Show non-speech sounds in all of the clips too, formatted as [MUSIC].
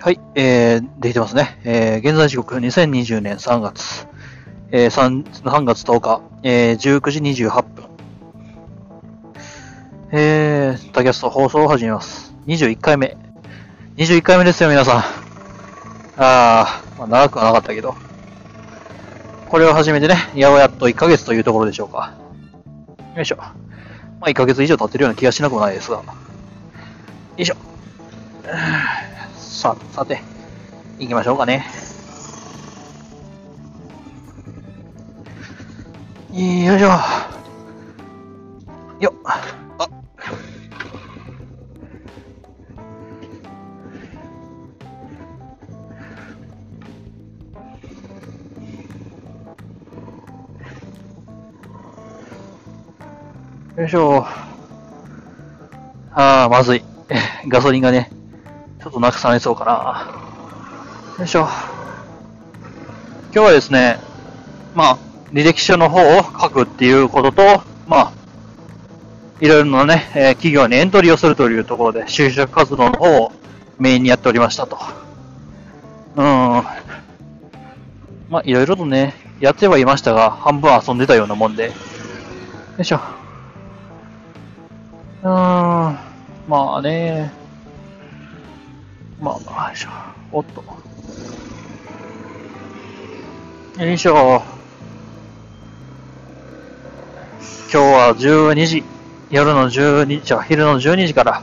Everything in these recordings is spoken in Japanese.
はい、えー、できてますね。えー、現在時刻2020年3月、えー、3, 3月10日、えー、19時28分。えー、タキャスト放送を始めます。21回目。21回目ですよ、皆さん。あー、まあ、長くはなかったけど。これを始めてね、やおやっと1ヶ月というところでしょうか。よいしょ。まあ、1ヶ月以上経ってるような気がしなくもないですが。よいしょ。さ、さて、行きましょうかね。よいしょ。よっ。あ。よいしょ。ああ、まずい。[LAUGHS] ガソリンがね、ちょっとなくされそうかな。よいしょ。今日はですね、まあ、履歴書の方を書くっていうことと、まあ、いろいろなね、えー企業にエントリーをするというところで、就職活動の方をメインにやっておりましたと。うん。まあ、いろいろとね、やってはいましたが、半分遊んでたようなもんで。よいしょ。うーん。まあね。まあ、よいしょ。おっと。よいしょ。今日は12時、夜の12時、昼の12時から、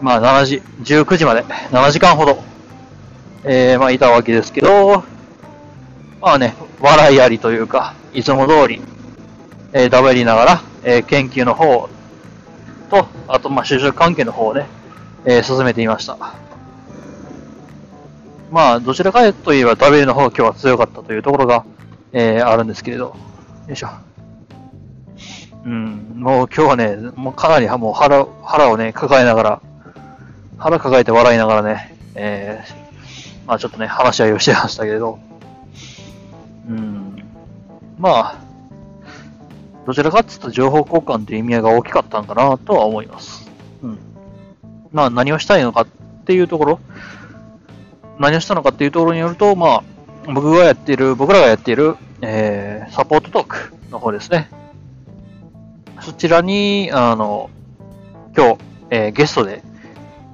まあ7時、19時まで、7時間ほど、えー、まあいたわけですけど、まあね、笑いありというか、いつも通り、えー、食べりながら、えー研究の方と、あとまあ就職関係の方をね、えー進めていました。まあ、どちらかといえば W の方が今日は強かったというところが、えーあるんですけれど。よいしょ。うん、もう今日はね、もうかなりもう腹腹をね、抱えながら、腹抱えて笑いながらね、えーまあちょっとね、話し合いをしてましたけれど。うん、まあ、どちらかっていうと情報交換という意味合いが大きかったんかなとは思います。うん。まあ何をしたいのかっていうところ、何をしたのかっていうところによると、まあ、僕がやっている、僕らがやっている、えー、サポートトークの方ですね。そちらに、あの、今日、えーゲストで、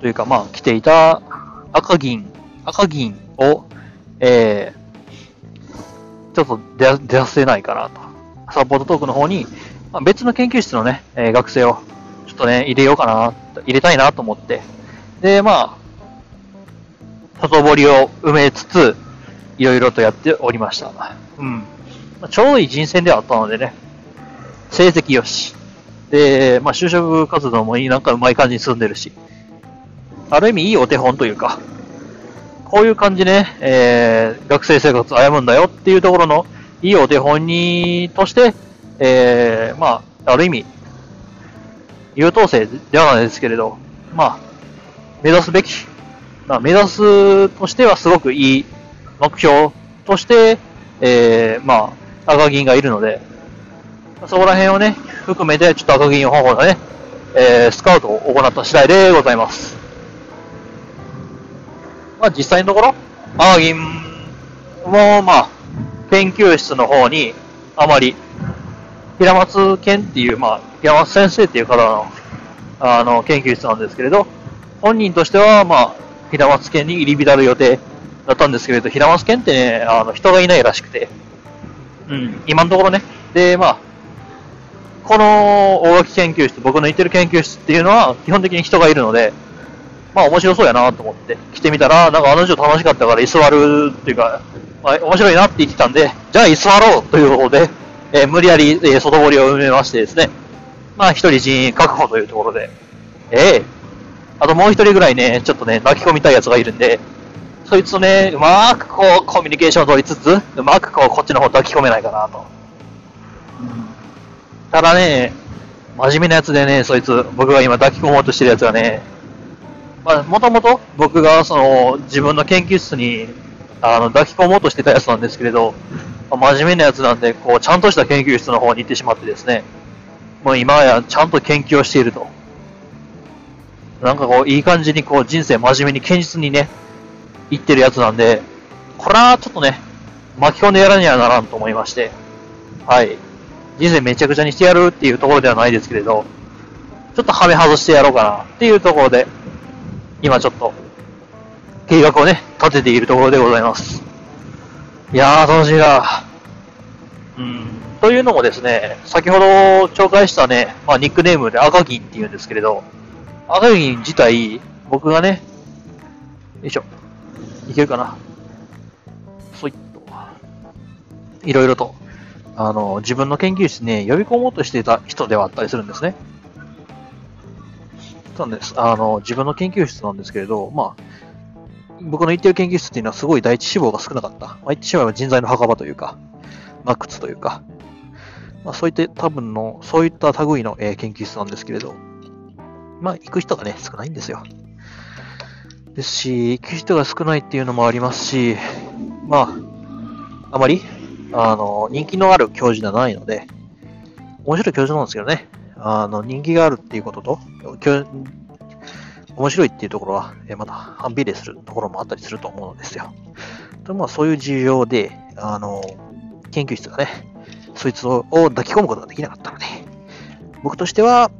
というか、まあ、来ていた赤銀、赤銀を、えーちょっと出出させないかなと。サポートトークの方に、まあ、別の研究室のね、えー学生を、ちょっとね、入れようかな、入れたいなと思って。で、まあ、外堀を埋めつつ、いろいろとやっておりました。うん。まあちょうどいい人選ではあったのでね、成績よし。で、まあ、就職活動もいい、なんかうまい感じに進んでるし。ある意味いいお手本というか、こういう感じね、えー、学生生活を歩むんだよっていうところのいいお手本に、として、えー、まあ、ある意味、優等生ではないですけれど、まあ、目指すべき、まあ、目指すとしてはすごくいい目標として、えー、まあ、赤銀がいるので、そこら辺をね、含めて、ちょっと赤銀方法のね、えー、スカウトを行った次第でございます。まあ、実際のところ、赤銀も、まあ、研究室の方に、あまり、平松健っていう、まあ、平松先生っていう方の、あの、研究室なんですけれど、本人としては、まあ、平松健に入り浸る予定だったんですけれど、平松健ってね、あの、人がいないらしくて、うん、今のところね。で、まあ、この大垣研究室、僕の行ってる研究室っていうのは、基本的に人がいるので、まあ面白そうやなと思って来てみたら、なんかあの人楽しかったから居座るっていうか、まあ、面白いなって言ってたんで、じゃあ居座ろうということで、えー無理やり、えー外堀を埋めましてですね、まあ一人人員確保というところで、ええあともう一人ぐらいね、ちょっとね、巻き込みたいやつがいるんで、そいつとね、うまーくこうコミュニケーションを取りつつ、うまくこうこっちの方抱き込めないかなと。ただね、真面目なやつでね、そいつ、僕が今抱き込もうとしてるやつはね、まあ、もともと僕がその自分の研究室にあの抱き込もうとしてたやつなんですけれど、まあ真面目なやつなんで、こう、ちゃんとした研究室の方に行ってしまってですね、もう今やちゃんと研究をしていると。なんかこう、いい感じにこう、人生真面目に堅実にね、言ってるやつなんで、これはちょっとね、巻き込んでやらにはならんと思いまして、はい。人生めちゃくちゃにしてやるっていうところではないですけれど、ちょっとはめ外してやろうかなっていうところで、今ちょっと、計画をね、立てているところでございます。いやー、楽しいなうん。というのもですね、先ほど紹介したね、まあ、ニックネームで赤銀って言うんですけれど、赤銀自体、僕がね、よいしょ、いけるかな。そいっと、いろいろと、あの、自分の研究室に呼び込もうとしていた人ではあったりするんですね。そうなんです。あの、自分の研究室なんですけれど、まあ、僕の行ってる研究室っていうのはすごい第一志望が少なかった。まあ、言ってしまえば人材の墓場というか、マックスというか、まあ、そういった多分の、そういった類の、えー、研究室なんですけれど、まあ、行く人がね、少ないんですよ。ですし、行く人が少ないっていうのもありますし、まあ、あまり、あの、人気のある教授ではないので、面白い教授なんですけどね、あの、人気があるっていうことと、面白いっていうところは、えまた反比例するところもあったりすると思うんですよ。とまあ、そういう事情で、あの、研究室がね、そいつを抱き込むことができなかったので、僕としては、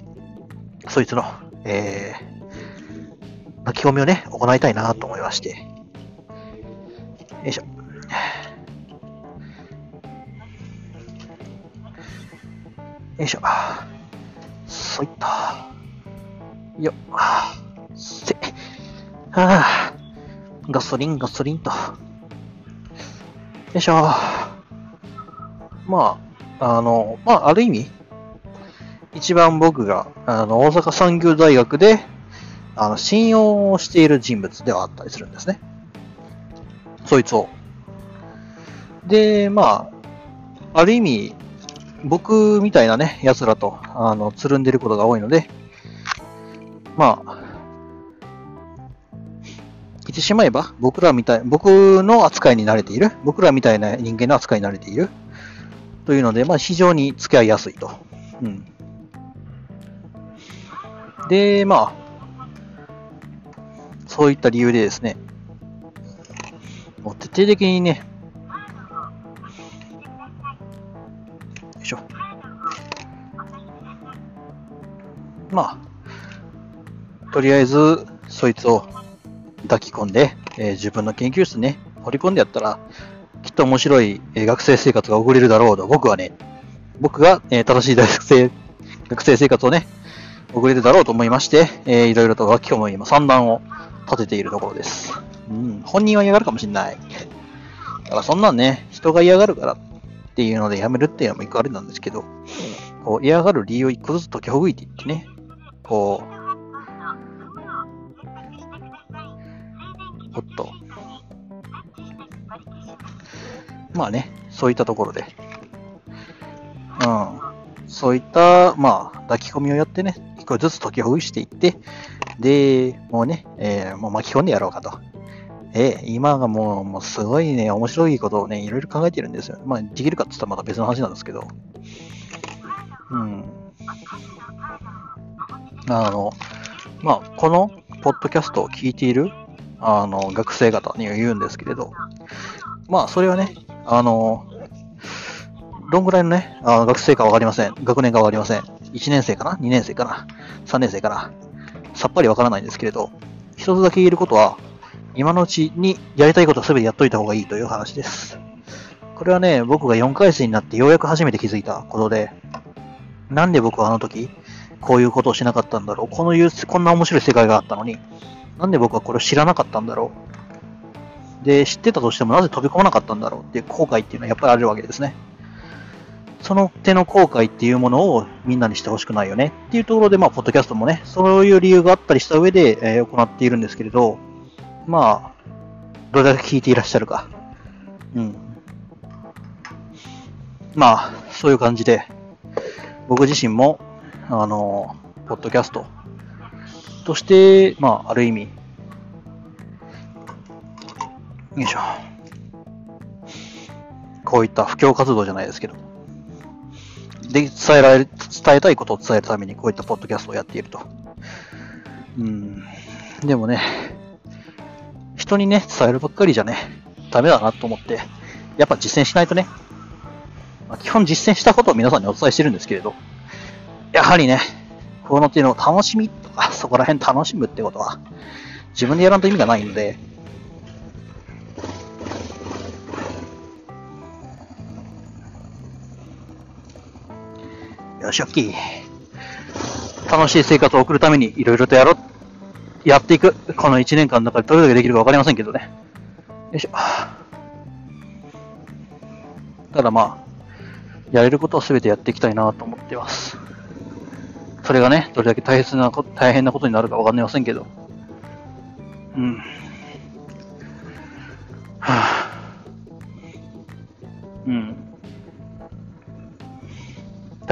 そいつの、えー、抱き込みをね、行いたいなと思いまして。よいしょ。よいしょ。そいった。よっ。せ。はあ。ガソリン、ガソリンと。よいしょ。まあ、あの、まあ、ある意味、一番僕が、あの、大阪産業大学で、あの、信用している人物ではあったりするんですね。そいつを。で、まあ、ある意味、僕みたいなね、奴らと、あの、つるんでることが多いので、まあ、言ってしまえば、僕らみたい、僕の扱いに慣れている、僕らみたいな人間の扱いに慣れている、というので、まあ、非常に付き合いやすいと。うん。で、まあ、そういった理由でですね、もう徹底的にね、よいしょ。まあ、とりあえず、そいつを抱き込んで、えー、自分の研究室ね、掘り込んでやったら、きっと面白い、えー、学生生活が送れるだろうと、僕はね、僕が、えー、正しい大学生、学生生活をね、送れるだろうと思いまして、えー、いろいろと楽器をも今三段を立てているところです。うん、本人は嫌がるかもしれない。だからそんなんね、人が嫌がるからっていうのでやめるっていうのも一個あれなんですけど、こう嫌がる理由を一個ずつ解きほぐいていってね、こう、おっと。まあね、そういったところで。うん。そういった、まあ、抱き込みをやってね、個ずつ解きほぐしていって、で、もうね、えー、もう巻き込んでやろうかと。えー、今がもう、もうすごいね、面白いことをね、いろいろ考えてるんですよ。まあ、できるかって言ったらまた別の話なんですけど。うん。あの、まあ、この、ポッドキャストを聞いているあの、学生方には言うんですけれど、まあ、それはね、あの、どんぐらいのね、あの学生かわかりません。学年かわかりません。1年生かな ?2 年生かな ?3 年生かな？さっぱりわからないんですけれど、一つだけ言えることは、今のうちにやりたいことは全てやっといた方がいいという話です。これはね、僕が4回生になってようやく初めて気づいたことで、なんで僕はあの時、こういうことをしなかったんだろう？このいう、こんな面白い世界があったのに、なんで僕はこれを知らなかったんだろう？で、知ってたとしてもなぜ飛び込まなかったんだろう？っていう後悔っていうのはやっぱりあるわけですね。その手の後悔っていうものをみんなにしてほしくないよねっていうところで、まあ、ポッドキャストもね、そういう理由があったりした上で、えー、行っているんですけれど、まあ、どれだけ聞いていらっしゃるか。うん。まあ、そういう感じで、僕自身も、あの、ポッドキャストとして、まあ、ある意味、よいしょ。こういった布教活動じゃないですけど、で、伝えられる、伝えたいことを伝えるためにこういったポッドキャストをやっていると。うん。でもね、人にね、伝えるばっかりじゃね、ダメだなと思って、やっぱ実践しないとね、まあ、基本実践したことを皆さんにお伝えしてるんですけれど、やはりね、このっていうの楽しみとか、そこら辺楽しむってことは、自分でやらんと意味がないんで、よし、オッケー。楽しい生活を送るためにいろいろとやろう、やっていく。この1年間の中でどれだけできるかわかりませんけどね。よいしょ。ただまあ、やれることは全てやっていきたいなと思っています。それがね、どれだけ大切な、大変なことになるかわかりませんけど。うん。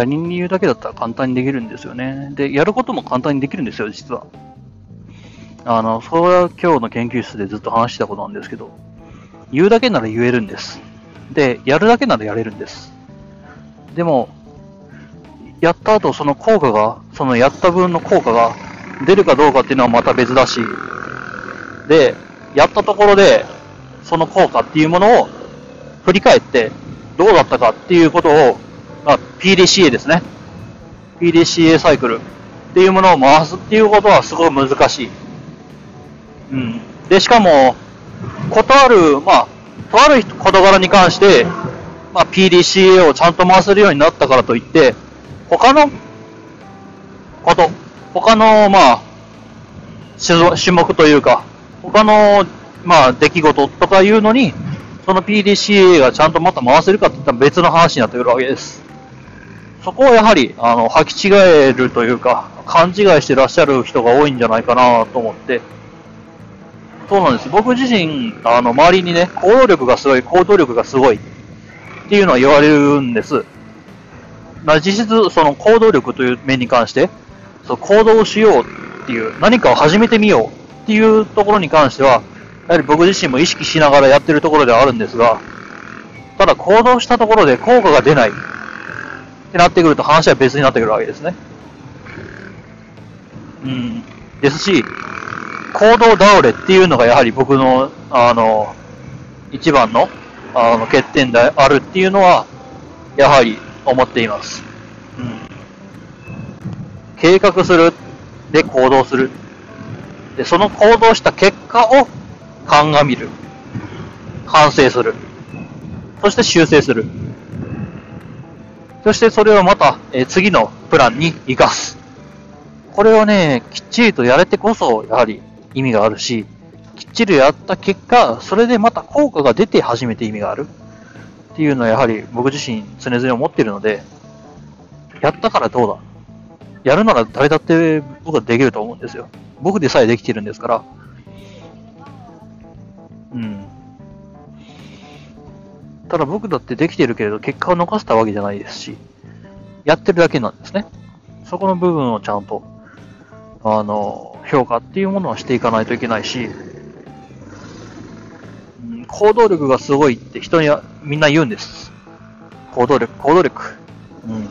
他人に言うだけだったら簡単にできるんですよね。で、やることも簡単にできるんですよ、実は。あの、それは今日の研究室でずっと話したことなんですけど、言うだけなら言えるんです。で、やるだけならやれるんです。でも、やった後その効果が、そのやった分の効果が出るかどうかっていうのはまた別だし、で、やったところで、その効果っていうものを振り返って、どうだったかっていうことを、まあ、PDCA ですね。PDCA サイクルっていうものを回すっていうことはすごい難しい。うん。で、しかも、ことある、まあ、とある事柄に関して、まあ、PDCA をちゃんと回せるようになったからといって、他のこと、他の、まあ、種目というか、他の、まあ、出来事とかいうのに、その PDCA がちゃんとまた回せるかっていったら別の話になってくるわけです。そこをやはり、あの、履き違えるというか、勘違いしてらっしゃる人が多いんじゃないかなと思って、そうなんです。僕自身、あの、周りにね、行動力がすごい、行動力がすごいっていうのは言われるんです。まあ、実質、その行動力という面に関して、そう行動しようっていう、何かを始めてみようっていうところに関しては、やはり僕自身も意識しながらやってるところではあるんですが、ただ行動したところで効果が出ないってなってくると話は別になってくるわけですね。うん。ですし、行動倒れっていうのがやはり僕の、あの、一番の、あの、欠点であるっていうのは、やはり思っています。うん。計画する。で、行動する。で、その行動した結果を鑑みる。反省する。そして修正する。そしてそれをまた、え次のプランに活かす。これをね、きっちりとやれてこそ、やはり意味があるし、きっちりやった結果、それでまた効果が出て初めて意味があるっていうのはやはり僕自身常々思ってるので、やったからどうだやるなら誰だって僕はできると思うんですよ。僕でさえできてるんですから。ただ僕だってできてるけれど結果を残したわけじゃないですし、やってるだけなんですね。そこの部分をちゃんと、あの、評価っていうものはしていかないといけないし、行動力がすごいって人にはみんな言うんです。行動力、行動力。うん。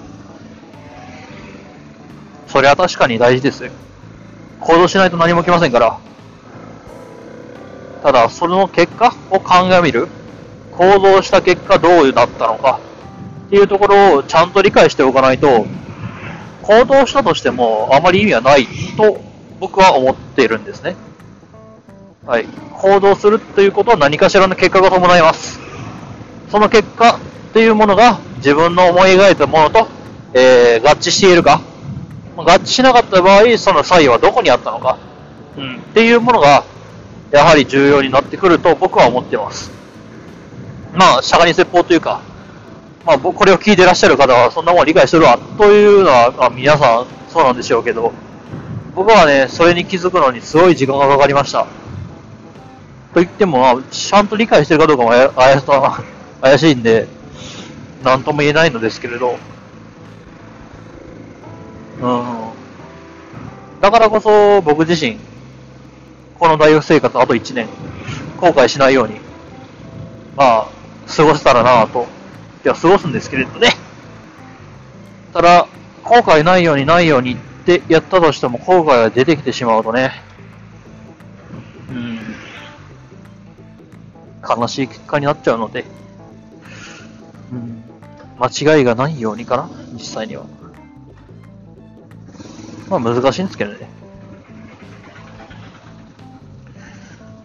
それは確かに大事ですよ。行動しないと何も起きませんから。ただ、その結果を鑑みる。行動した結果どうだったのか？っていうところをちゃんと理解しておかないと、行動したとしてもあまり意味はないと僕は思っているんですね。はい。行動するということは何かしらの結果が伴います。その結果っていうものが自分の思い描いたものと、えー、合致しているか、合致しなかった場合、その差異はどこにあったのか、うん、っていうものが、やはり重要になってくると僕は思っています。まあ、釈迦に説法というか、まあ、これを聞いてらっしゃる方はそんなもん理解するわ、というのは、まあ、皆さんそうなんでしょうけど、僕はね、それに気づくのにすごい時間がかかりました。と言っても、まあちゃんと理解してるかどうかも怪 [LAUGHS] 怪しいんで、なんとも言えないのですけれど、うん。だからこそ僕自身、この大学生活あと1年、後悔しないように、まあ、過ごせたらなぁと、いや、過ごすんですけれどね。ただ、後悔ないようにないようにってやったとしても後悔が出てきてしまうとね、うん。悲しい結果になっちゃうので、うん、間違いがないようにかな、実際には。まあ難しいんですけどね。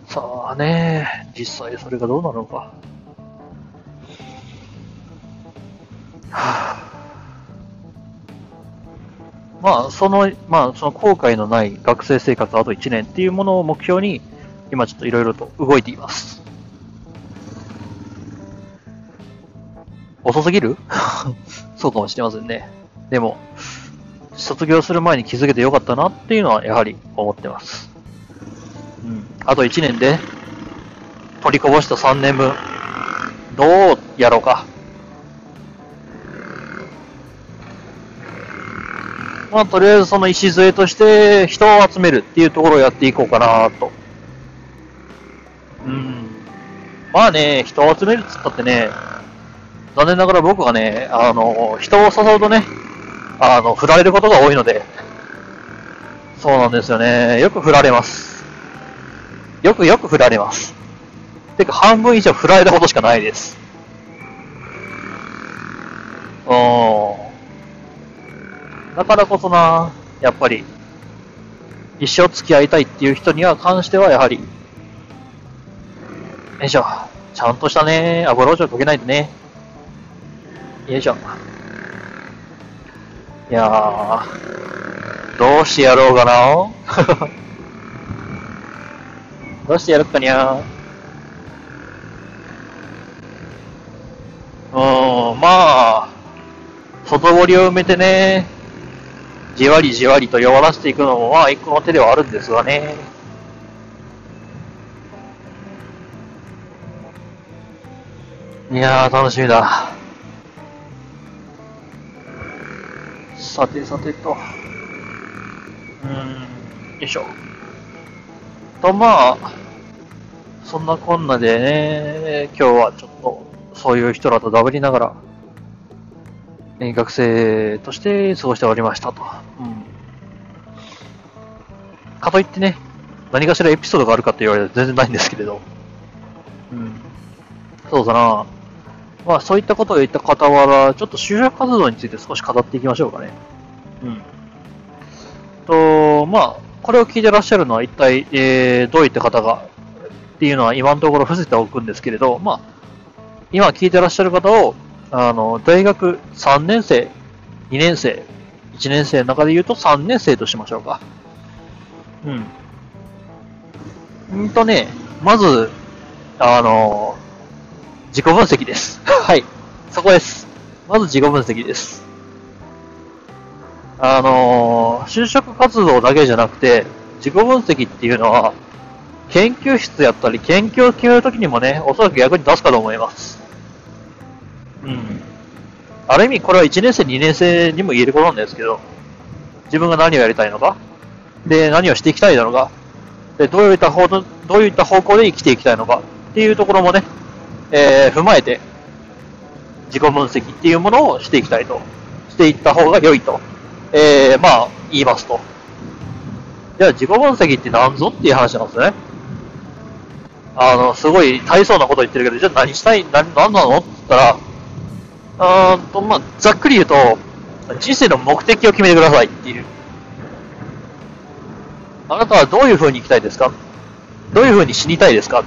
さあね、実際それがどうなのか。まあ、その、まあ、その後悔のない学生生活あと1年っていうものを目標に、今ちょっといろいろと動いています。遅すぎる？[LAUGHS] そうかもしれませんね。でも、卒業する前に気づけてよかったなっていうのはやはり思ってます。うん。あと1年で、取りこぼした3年分、どうやろうか。まあ、とりあえずその礎として人を集めるっていうところをやっていこうかなと。うん。まあね、人を集めるっつったってね、残念ながら僕はね、あの、人を誘うとね、あの、振られることが多いので、そうなんですよね。よく振られます。よくよく振られます。てか、半分以上振られるほどしかないです。うん。だからこそな、やっぱり、一生付き合いたいっていう人には関しては、やはり、よいしょ。ちゃんとしたね、油をちょかけないとね。よいしょ。いやー、どうしてやろうかな [LAUGHS] どうしてやるかにゃーうーん、まあ、外堀を埋めてね、じわりじわりと弱らせていくのも、まあ、一個の手ではあるんですがね。いやー、楽しみだ。さてさてと。うん、よいしょ。と、まあ、そんなこんなでね、今日はちょっと、そういう人らとダブりながら、学生として過ごしておりましたと。うん。かといってね、何かしらエピソードがあるかって言われると全然ないんですけれど。うん。そうだな。まあそういったことを言った傍ら、ちょっと就職活動について少し語っていきましょうかね。うん。と、まあ、これを聞いてらっしゃるのは一体、えー、どういった方がっていうのは今のところ伏せておくんですけれど、まあ、今聞いてらっしゃる方をあの、大学3年生、2年生、1年生の中で言うと3年生としましょうか。うん。んとね、まず、あの、自己分析です。[LAUGHS] はい。そこです。まず自己分析です。あの、就職活動だけじゃなくて、自己分析っていうのは、研究室やったり、研究を決めるときにもね、おそらく役に立つかと思います。うん。ある意味、これは1年生、2年生にも言えることなんですけど、自分が何をやりたいのか、で、何をしていきたいのか、で、どういった方どういった方向で生きていきたいのか？っていうところもね、えー、踏まえて、自己分析っていうものをしていきたいと、していった方が良いと、えー、まあ、言いますと。じゃあ、自己分析って何ぞっていう話なんですね。あの、すごい大層なこと言ってるけど、じゃあ何したい、何、何なの？って言ったら、あーと、まあ、ざっくり言うと、人生の目的を決めてくださいっていう。あなたはどういう風に生きたいですか？どういう風に死にたいですか？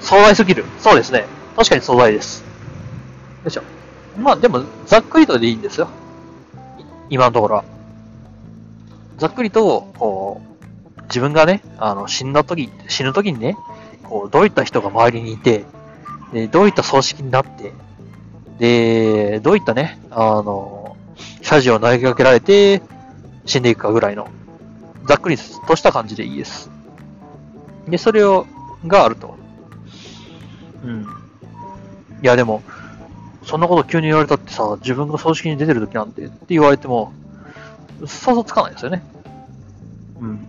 壮大すぎる。そうですね。確かに壮大です。よいしょ。まあでも、ざっくりとでいいんですよ。今のところは。ざっくりと、こう、自分がね、あの、死んだ時、死ぬ時にね、こう、どういった人が周りにいて、で、どういった葬式になって、で、どういったね、あの、謝辞を投げかけられて死んでいくかぐらいの、ざっくりとした感じでいいです。で、それを、があると。うん。いや、でも、そんなこと急に言われたってさ、自分が葬式に出てる時なんてって言われても、想像つかないですよね。うん。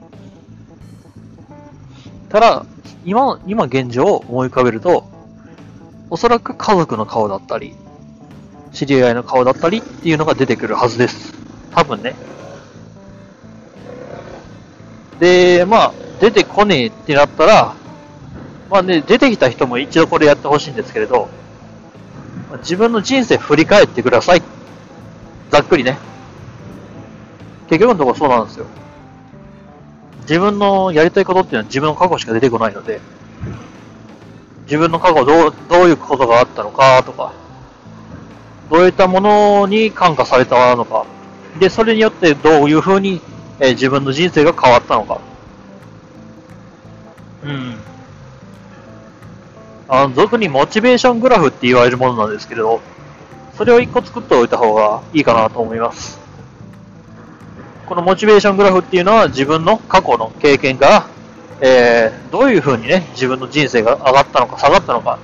ただ、今、今現状を思い浮かべると、おそらく家族の顔だったり、知り合いの顔だったりっていうのが出てくるはずです。多分ね。で、まあ、出てこねえってなったら、まあね、出てきた人も一度これやってほしいんですけれど、自分の人生振り返ってください。ざっくりね。結局のところそうなんですよ。自分のやりたいことっていうのは自分の過去しか出てこないので、自分の過去どう、どういうことがあったのかとか、どういったものに感化されたのか、で、それによってどういうふうに、え、自分の人生が変わったのか。うん。あの、俗にモチベーショングラフって言われるものなんですけれど、それを一個作っておいた方がいいかなと思います。このモチベーショングラフっていうのは自分の過去の経験から、えー、どういうふうにね、自分の人生が上がったのか下がったのか、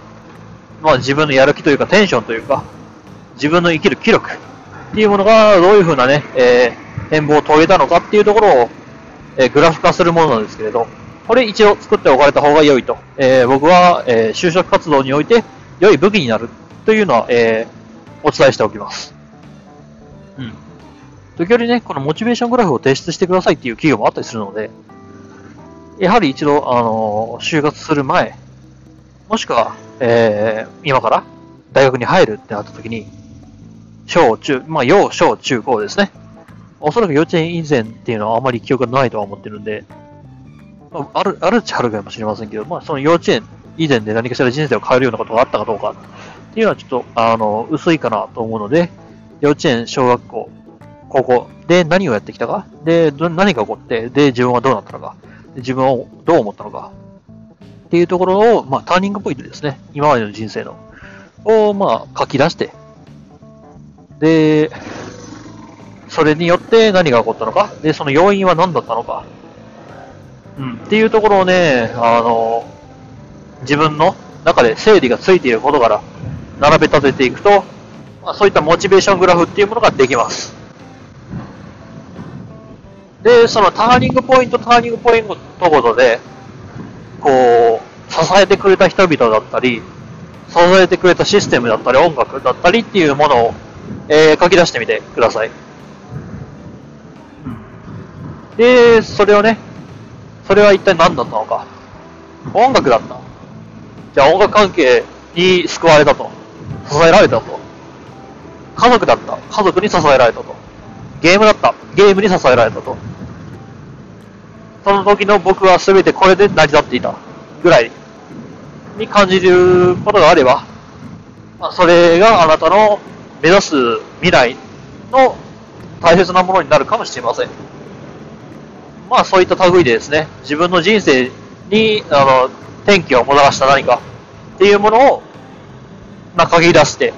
まあ自分のやる気というかテンションというか、自分の生きる気力っていうものがどういうふうなね、えー、変貌を遂げたのかっていうところを、えー、グラフ化するものなんですけれど、これ一応作っておかれた方が良いと。えー、僕は、えー、就職活動において良い武器になるというのは、えー、お伝えしておきます。うん。時折ね、このモチベーショングラフを提出してくださいっていう企業もあったりするので、やはり一度、あの就活する前、もしくは、えー、今から大学に入るってなった時に、小、中、まあ、幼、小、中、高ですね。おそらく幼稚園以前っていうのはあまり記憶がないとは思ってるんで、まあ、ある、あるっちゃあるかもしれませんけど、まあ、その幼稚園以前で何かしら人生を変えるようなことがあったかどうかっていうのはちょっと、あの、薄いかなと思うので、幼稚園、小学校、高校で何をやってきたか、で、何が起こって、で、自分はどうなったのか、自分をどう思ったのか、っていうところを、まあ、ターニングポイントですね。今までの人生の。を、まあ、書き出して、で、それによって何が起こったのか、で、その要因は何だったのか、うん、っていうところをね、あの、自分の中で整理がついていることから並べ立てていくと、まあ、そういったモチベーショングラフっていうものができます。で、そのターニングポイント、ターニングポイントごとで、こう、支えてくれた人々だったり、支えてくれたシステムだったり、音楽だったりっていうものを、えー、書き出してみてください。で、それをね、それは一体何だったのか。音楽だった。じゃあ音楽関係に救われたと。支えられたと。家族だった。家族に支えられたと。ゲームだった。ゲームに支えられたと。その時の僕は全てこれで成り立っていた。ぐらいに感じることがあれば、まあ、それがあなたの目指す未来の大切なものになるかもしれません。まあそういった類でですね、自分の人生に、あの、転機をもたらした何かっていうものを、まあ、限り出して、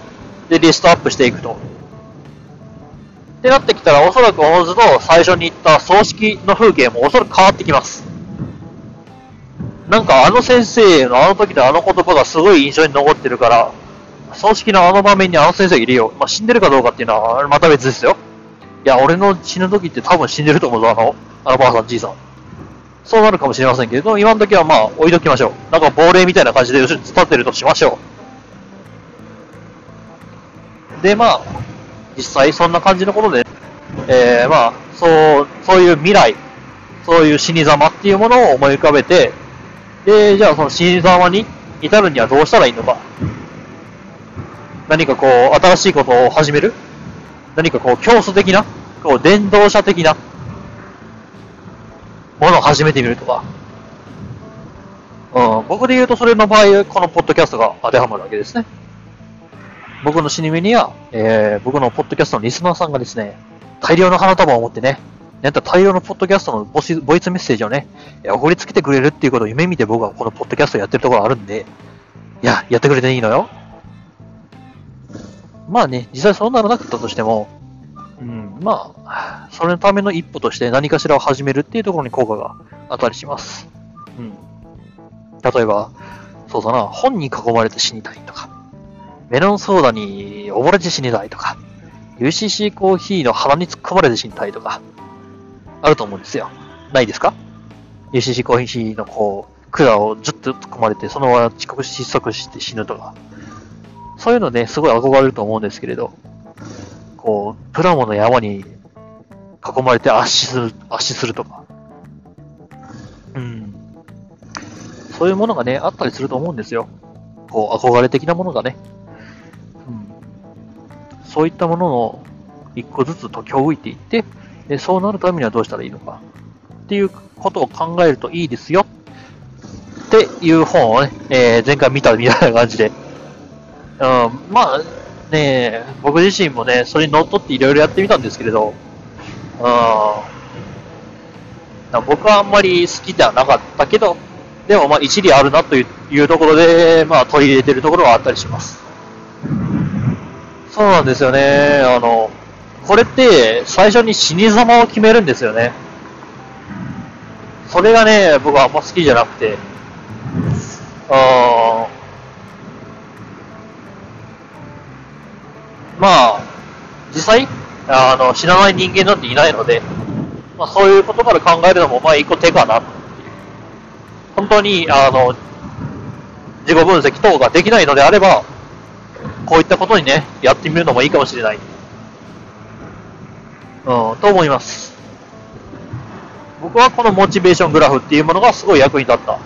で、リストアップしていくと。ってなってきたら、おそらくおのずと最初に言った葬式の風景もおそらく変わってきます。なんかあの先生のあの時のあの言葉がすごい印象に残ってるから、葬式のあの場面にあの先生入れよ。まあ、死んでるかどうかっていうのはまた別ですよ。いや、俺の死ぬ時って多分死んでると思うぞ、あの、あのばあさん、じいさん。そうなるかもしれませんけど、今の時はまあ置いときましょう。なんか亡霊みたいな感じで後ろに伝ってるとしましょう。で、まあ、実際そんな感じのことで、えー、まあ、そう、そういう未来、そういう死に様っていうものを思い浮かべて、で、じゃあその死に様に至るにはどうしたらいいのか。何かこう、新しいことを始める？何かこう、競争的な、こう、電動車的な、ものを始めてみるとか。うん、僕で言うとそれの場合、このポッドキャストが当てはまるわけですね。僕の死に目には、えー、僕のポッドキャストのリスナーさんがですね、大量の花束を持ってね、なんと大量のポッドキャストのボイスメッセージをね、送りつけてくれるっていうことを夢見て僕はこのポッドキャストやってるところあるんで、いや、やってくれていいのよ。まあね、実際そうならなかったとしても、うん、まあ、それのための一歩として何かしらを始めるっていうところに効果があったりします。うん。例えば、そうだな、本に囲まれて死にたいとか、メロンソーダに溺れて死にたいとか、UCC コーヒーの鼻に突っ込まれて死にたいとか、あると思うんですよ。ないですか ?UCC コーヒーのこう、管をずっと突っ込まれて、そのまま遅刻失速して死ぬとか。そういうのね、すごい憧れると思うんですけれど、こう、プラモの山に囲まれて圧死する、圧死するとか。うん。そういうものがね、あったりすると思うんですよ。こう、憧れ的なものがね。うん。そういったものの一個ずつ解きほぐいていって、でそうなるためにはどうしたらいいのか。っていうことを考えるといいですよ。っていう本をね、えー、前回見たみたいな感じで。うん、まあ、ね僕自身もね、それに乗っ取っていろいろやってみたんですけれど、うん、僕はあんまり好きではなかったけど、でもまあ一理あるなというところで、まあ取り入れてるところはあったりします。そうなんですよね。あの、これって最初に死に様を決めるんですよね。それがね、僕はあんま好きじゃなくて、あまあ、実際、あの、死なない人間なんていないので、まあそういうことから考えるのも、まあ一個手かな。本当に、あの、自己分析等ができないのであれば、こういったことにね、やってみるのもいいかもしれない。うん、と思います。僕はこのモチベーショングラフっていうものがすごい役に立ったっ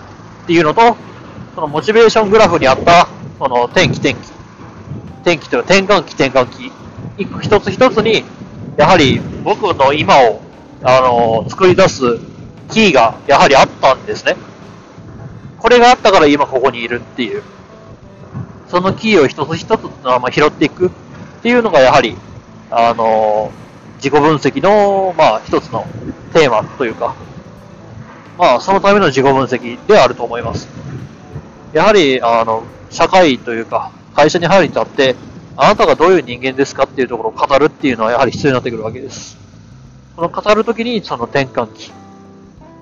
ていうのと、そのモチベーショングラフにあった、その天気天気。天気というか転換期転換期。一つ一つに、やはり僕の今を、あの、作り出すキーがやはりあったんですね。これがあったから今ここにいるっていう。そのキーを一つ一つまあ拾っていくっていうのがやはり、あの、自己分析の、まあ、一つのテーマというか、まあ、そのための自己分析であると思います。やはり、あの、社会というか、会社に入るにあって、あなたがどういう人間ですかっていうところを語るっていうのはやはり必要になってくるわけです。その語るときに、その転換期、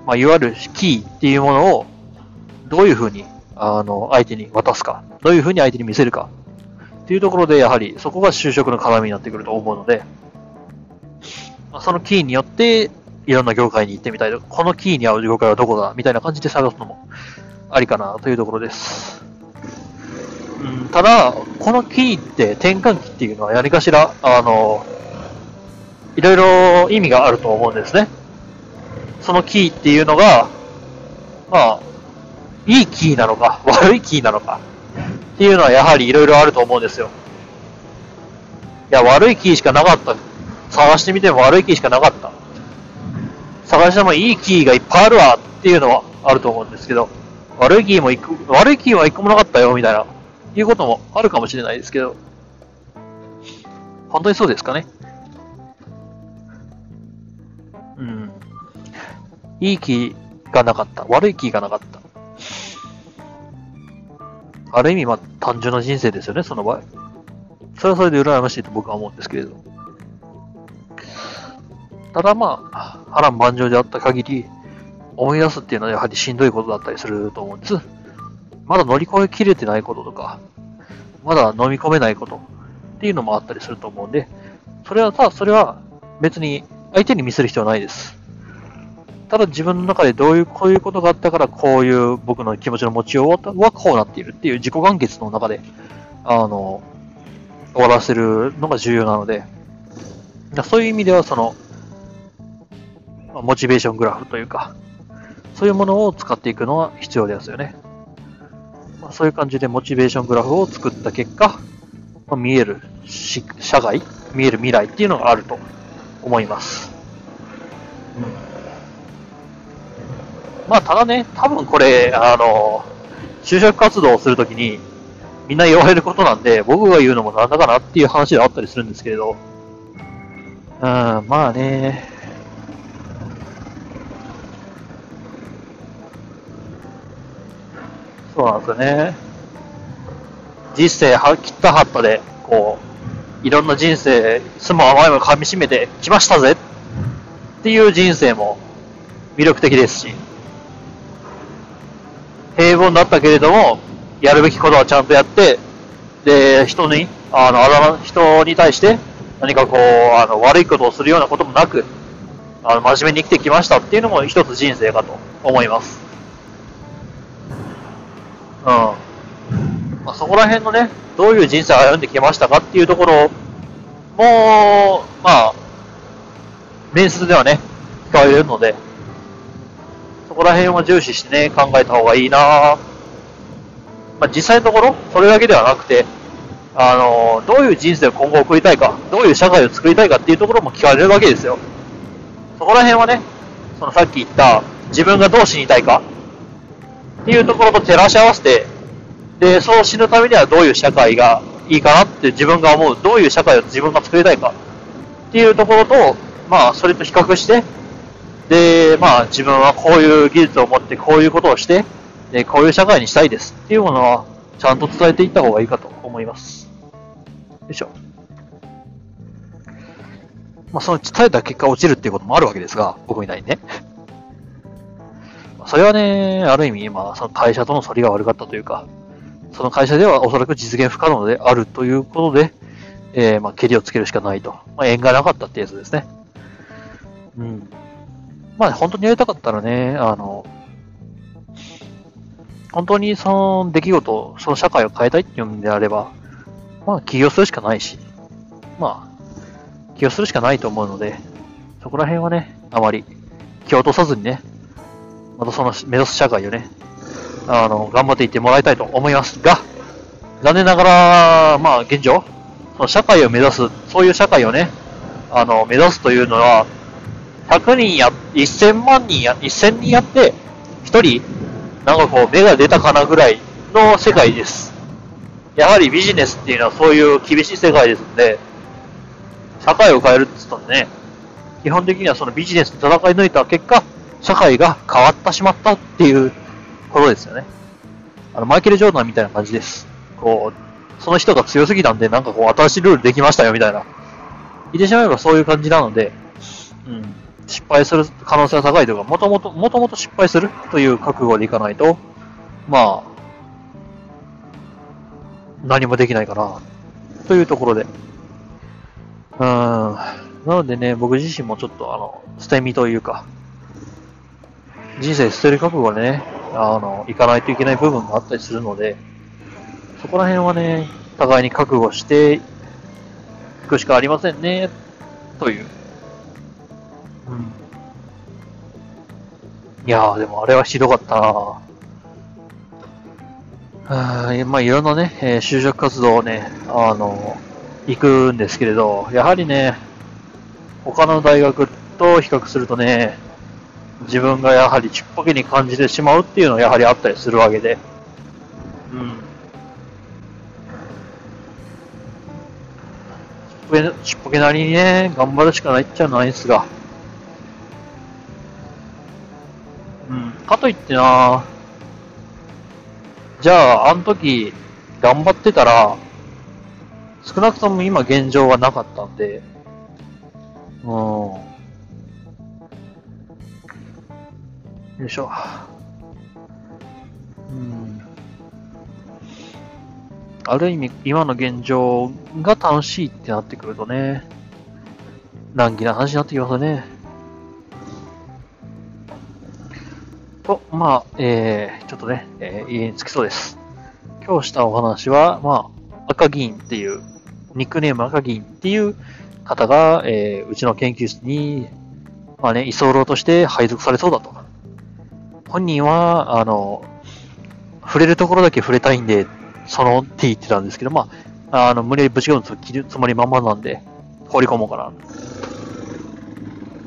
まあ、いわゆるキーっていうものを、どういうふうに、あの、相手に渡すか、どういうふうに相手に見せるか、っていうところで、やはり、そこが就職の絡みになってくると思うので、まあ、そのキーによって、いろんな業界に行ってみたいと、このキーに合う業界はどこだみたいな感じで探すのもありかなというところです。うん、ただ、このキーって転換期っていうのは何かしら、あの、いろいろ意味があると思うんですね。そのキーっていうのが、まあ、いいキーなのか、[LAUGHS] 悪いキーなのか、っていうのはやはりいろいろあると思うんですよ。いや、悪いキーしかなかった探してみても悪いキーしかなかった。探してもいいキーがいっぱいあるわっていうのはあると思うんですけど、悪いキーも、悪いキーは一個もなかったよみたいな、いうこともあるかもしれないですけど、本当にそうですかね？うん。いいキーがなかった。悪いキーがなかった。ある意味、まあ、単純な人生ですよね、その場合。それはそれで羨ましいと僕は思うんですけれど。ただまあ、波乱万丈であった限り、思い出すっていうのはやはりしんどいことだったりすると思うんです。まだ乗り越えきれてないこととか、まだ飲み込めないことっていうのもあったりすると思うんで、それはさ、それは別に相手に見せる必要はないです。ただ自分の中でどういう、こういうことがあったから、こういう僕の気持ちの持ちようはこうなっているっていう自己完結の中で、あの、終わらせるのが重要なので、そういう意味では、その、モチベーショングラフというか、そういうものを使っていくのは必要ですよね。まあ、そういう感じでモチベーショングラフを作った結果、まあ、見える社会、見える未来っていうのがあると思います。まあ、ただね、多分これ、あの、就職活動をするときに、みんな言われることなんで、僕が言うのもなんだかなっていう話であったりするんですけれど、うん、まあね、そうなんですよね。人生は、切ったはったで、こう、いろんな人生、妻も甘いも噛み締めてきましたぜっていう人生も魅力的ですし、平凡だったけれども、やるべきことはちゃんとやって、で、人に、あの、あだ、人に対して何かこう、あの、悪いことをするようなこともなく、あの、真面目に生きてきましたっていうのも一つ人生かと思います。うん。まあ、そこら辺のね、どういう人生を歩んできましたかっていうところも、まあ、面接ではね、聞かれるので、そこら辺は重視してね、考えた方がいいなまあ、実際のところ、それだけではなくて、あの、どういう人生を今後送りたいか、どういう社会を作りたいかっていうところも聞かれるわけですよ。そこら辺はね、そのさっき言った自分がどう死にたいかっていうところと照らし合わせて、で、そう死ぬためにはどういう社会がいいかなって自分が思う、どういう社会を自分が作りたいかっていうところと、まあ、それと比較して、で、まあ、自分はこういう技術を持ってこういうことをして、で、こういう社会にしたいですっていうものは、ちゃんと伝えていった方がいいかと思います。よいしょ。まあ、その伝えた結果落ちるっていうこともあるわけですが、僕みたいにね。それはね、ある意味、まあ、その会社との反りが悪かったというか、その会社ではおそらく実現不可能であるということで、えー、まあ、蹴りをつけるしかないと。まあ、縁がなかったってやつですね。うん。まあ、本当にやりたかったらね、あの、本当にその出来事、その社会を変えたいっていうんであれば、まあ、起業するしかないし、まあ、起業するしかないと思うので、そこら辺はね、あまり気を落とさずにね、またその目指す社会をね、あの、頑張っていってもらいたいと思いますが、残念ながら、まあ、現状、その社会を目指す、そういう社会をね、あの、目指すというのは、100人や、1000万人や、1000人やって、1人、なんかこう、芽が出たかなぐらいの世界です。やはりビジネスっていうのはそういう厳しい世界ですんで、社会を変えるって言ったらね、基本的にはそのビジネスと戦い抜いた結果、社会が変わってしまったっていうことですよね。あの、マイケル・ジョーダンみたいな感じです。こう、その人が強すぎたんで、なんかこう、新しいルールできましたよみたいな。言ってしまえばそういう感じなので、うん。失敗する可能性が高いというか、もともと、もともと失敗するという覚悟でいかないと、まあ、何もできないかな、というところで。うん。なのでね、僕自身もちょっとあの、捨て身というか、人生捨てる覚悟でね、あの、いかないといけない部分があったりするので、そこら辺はね、互いに覚悟していくしかありませんね、といううん。いやー、でもあれはひどかったなあまあ、いろんなね、えー、就職活動をね、あの、行くんですけれど、やはりね、他の大学と比較するとね、自分がやはりちっぽけに感じてしまうっていうのはやはりあったりするわけで、うん。ちっぽけなりにね、頑張るしかないっちゃないですが、かといってなじゃあ、あの時、頑張ってたら、少なくとも今現状はなかったんで、うん。よいしょ。うん。ある意味、今の現状が楽しいってなってくるとね、難儀な話になってきますね。と、まあ、えー、ちょっとね、えー、家に着きそうです。今日したお話は、まあ、赤議員っていう、ニックネーム赤議員っていう方が、えー、うちの研究室に、まあね、居候として配属されそうだと。本人は、あの、触れるところだけ触れたいんで、そのって言ってたんですけど、まあ、あの、無理やりぶち込むと切るつもりままなんで、放り込もうかな。っ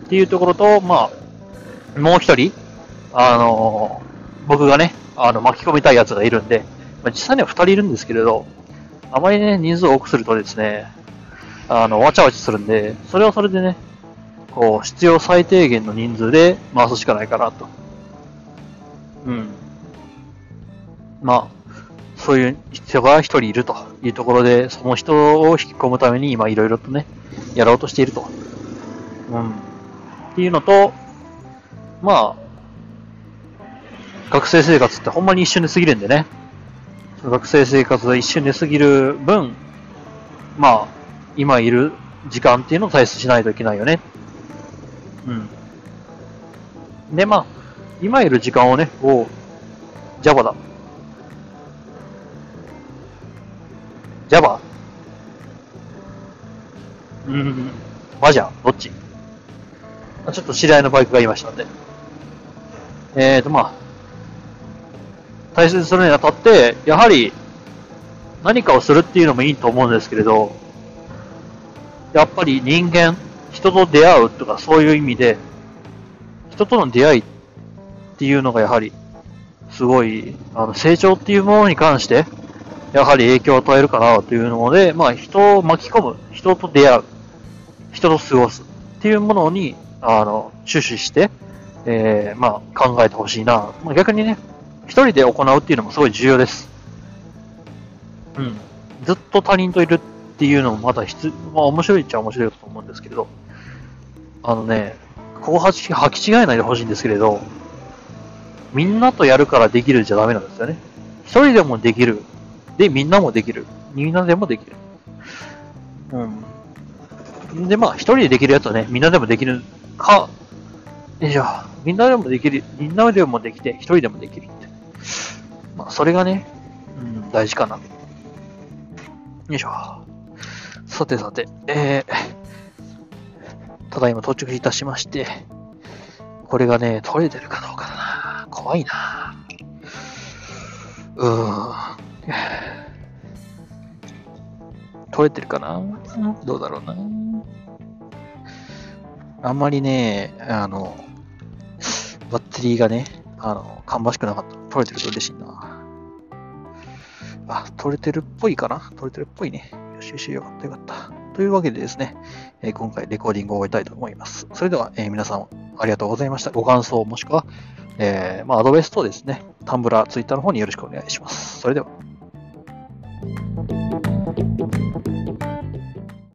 ていうところと、まあ、もう一人、あの、僕がね、あの、巻き込みたいやつがいるんで、まあ、実際には2人いるんですけれど、あまりね、人数を多くするとですね、あの、わちゃわちゃするんで、それはそれでね、こう、必要最低限の人数で回すしかないかなと。うん。まあ、そういう人が一人いるというところで、その人を引き込むために今いろいろとね、やろうとしていると。うん。っていうのと、まあ、学生生活ってほんまに一瞬で過ぎるんでね。学生生活が一瞬で過ぎる分、まあ、今いる時間っていうのを大切しないといけないよね。うん。で、まあ、今いる時間をね、お Java だ。Java? うん、マジャどっち？ちょっと知り合いのバイクがいましたんで。えーと、まあ、大切にするにあたって、やはり、何かをするっていうのもいいと思うんですけれど、やっぱり人間、人と出会うとかそういう意味で、人との出会いっていうのがやはり、すごい、あの、成長っていうものに関して、やはり影響を与えるかなというので、まあ、人を巻き込む、人と出会う、人と過ごすっていうものに、あの、注視して、えー、まあ、考えてほしいな。まあ、逆にね、一人で行うっていうのもすごい重要です。うん。ずっと他人といるっていうのもまだ必、まあ面白いっちゃ面白いと思うんですけれど、あのね、ここはき違えないでほしいんですけれど、みんなとやるからできるじゃダメなんですよね。一人でもできる。で、みんなもできる。みんなでもできる。うん。で、まあ、一人でできるやつはね、みんなでもできるか、よいしょ。みんなでもできる、みんなでもできて、一人でもできるって。まあ、それがね、うん、大事かな。よいしょ。さてさて、えー、ただいま到着いたしまして、これがね、取れてるかどうかだな。怖いな。うーん。取れてるかな？どうだろうな。あんまりね、あの、バッテリーがね、あの、芳しくなかった。取れてると嬉しいな。あ、取れてるっぽいかな？取れてるっぽいね。よしよし、よかったよかった。というわけでですね、え、今回レコーディングを終えたいと思います。それでは、え、皆さんありがとうございました。ご感想もしくは、えー、まあ、アドベストですね、タンブラー、ツイッターの方によろしくお願いします。それでは。